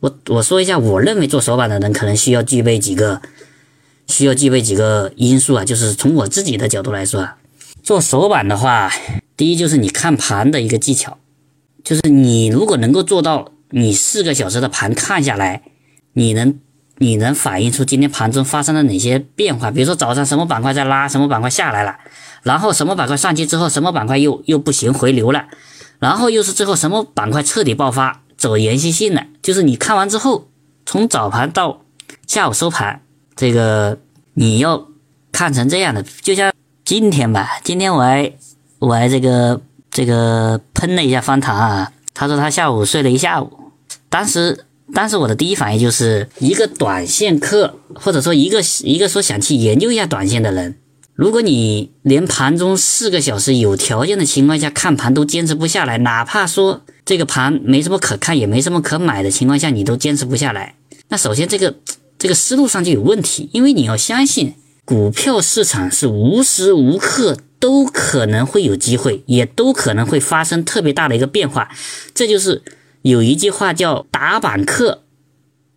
我我说一下，我认为做手板的人可能需要具备几个，需要具备几个因素啊，就是从我自己的角度来说啊，做手板的话，第一就是你看盘的一个技巧，就是你如果能够做到，你四个小时的盘看下来，你能你能反映出今天盘中发生了哪些变化，比如说早上什么板块在拉，什么板块下来了，然后什么板块上去之后，什么板块又又不行回流了，然后又是最后什么板块彻底爆发。走延续性的，就是你看完之后，从早盘到下午收盘，这个你要看成这样的，就像今天吧，今天我还我还这个这个喷了一下方糖啊，他说他下午睡了一下午，当时当时我的第一反应就是一个短线客，或者说一个一个说想去研究一下短线的人。如果你连盘中四个小时有条件的情况下看盘都坚持不下来，哪怕说这个盘没什么可看，也没什么可买的情况下，你都坚持不下来，那首先这个这个思路上就有问题。因为你要相信，股票市场是无时无刻都可能会有机会，也都可能会发生特别大的一个变化。这就是有一句话叫“打板客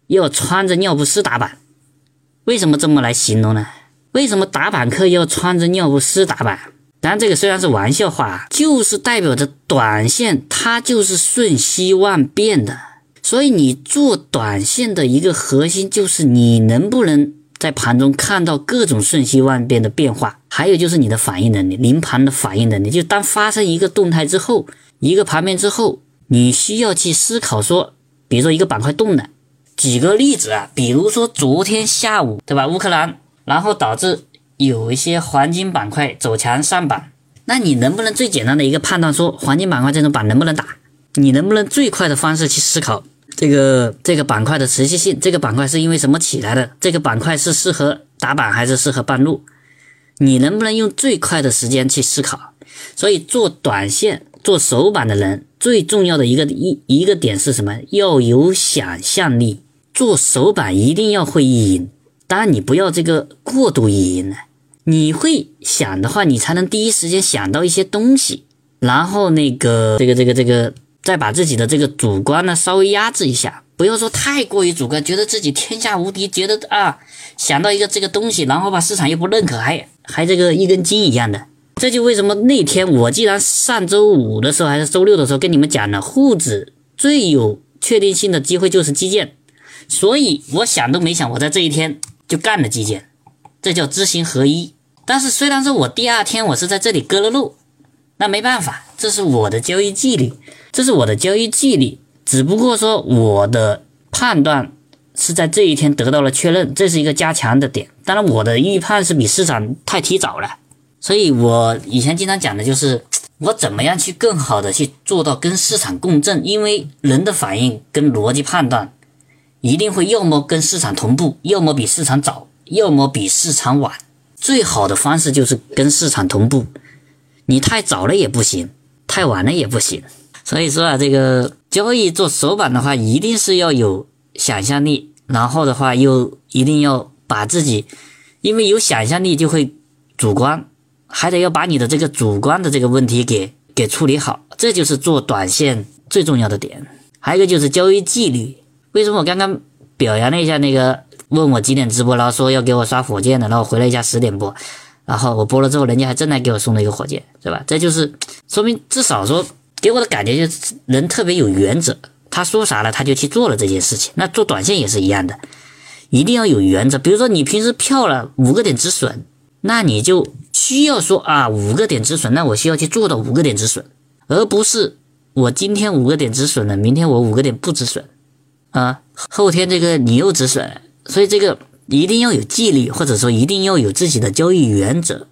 要穿着尿不湿打板”，为什么这么来形容呢？为什么打板客要穿着尿不湿打板？当然，这个虽然是玩笑话，就是代表着短线它就是瞬息万变的。所以你做短线的一个核心就是你能不能在盘中看到各种瞬息万变的变化，还有就是你的反应能力，临盘的反应能力。就当发生一个动态之后，一个盘面之后，你需要去思考说，比如说一个板块动了，举个例子啊，比如说昨天下午，对吧？乌克兰。然后导致有一些黄金板块走强上板，那你能不能最简单的一个判断说黄金板块这种板能不能打？你能不能最快的方式去思考这个这个板块的持续性？这个板块是因为什么起来的？这个板块是适合打板还是适合半路？你能不能用最快的时间去思考？所以做短线做手板的人最重要的一个一一个点是什么？要有想象力，做手板一定要会意淫。当然，你不要这个过度意淫了。你会想的话，你才能第一时间想到一些东西，然后那个这个这个这个，再把自己的这个主观呢稍微压制一下，不要说太过于主观，觉得自己天下无敌，觉得啊想到一个这个东西，然后把市场又不认可，还还这个一根筋一样的。这就为什么那天我既然上周五的时候还是周六的时候跟你们讲了，沪指最有确定性的机会就是基建，所以我想都没想，我在这一天。就干了基建，这叫知行合一。但是虽然说我第二天我是在这里割了肉，那没办法，这是我的交易纪律，这是我的交易纪律。只不过说我的判断是在这一天得到了确认，这是一个加强的点。当然，我的预判是比市场太提早了，所以我以前经常讲的就是我怎么样去更好的去做到跟市场共振，因为人的反应跟逻辑判断。一定会要么跟市场同步，要么比市场早，要么比市场晚。最好的方式就是跟市场同步。你太早了也不行，太晚了也不行。所以说啊，这个交易做手板的话，一定是要有想象力，然后的话又一定要把自己，因为有想象力就会主观，还得要把你的这个主观的这个问题给给处理好。这就是做短线最重要的点。还有一个就是交易纪律。为什么我刚刚表扬了一下那个问我几点直播，然后说要给我刷火箭的，然后回了一下十点播，然后我播了之后，人家还真来给我送了一个火箭，是吧？这就是说明至少说给我的感觉就是人特别有原则，他说啥了他就去做了这件事情。那做短线也是一样的，一定要有原则。比如说你平时票了五个点止损，那你就需要说啊五个点止损，那我需要去做到五个点止损，而不是我今天五个点止损了，明天我五个点不止损。啊，后天这个你又止损，所以这个一定要有纪律，或者说一定要有自己的交易原则。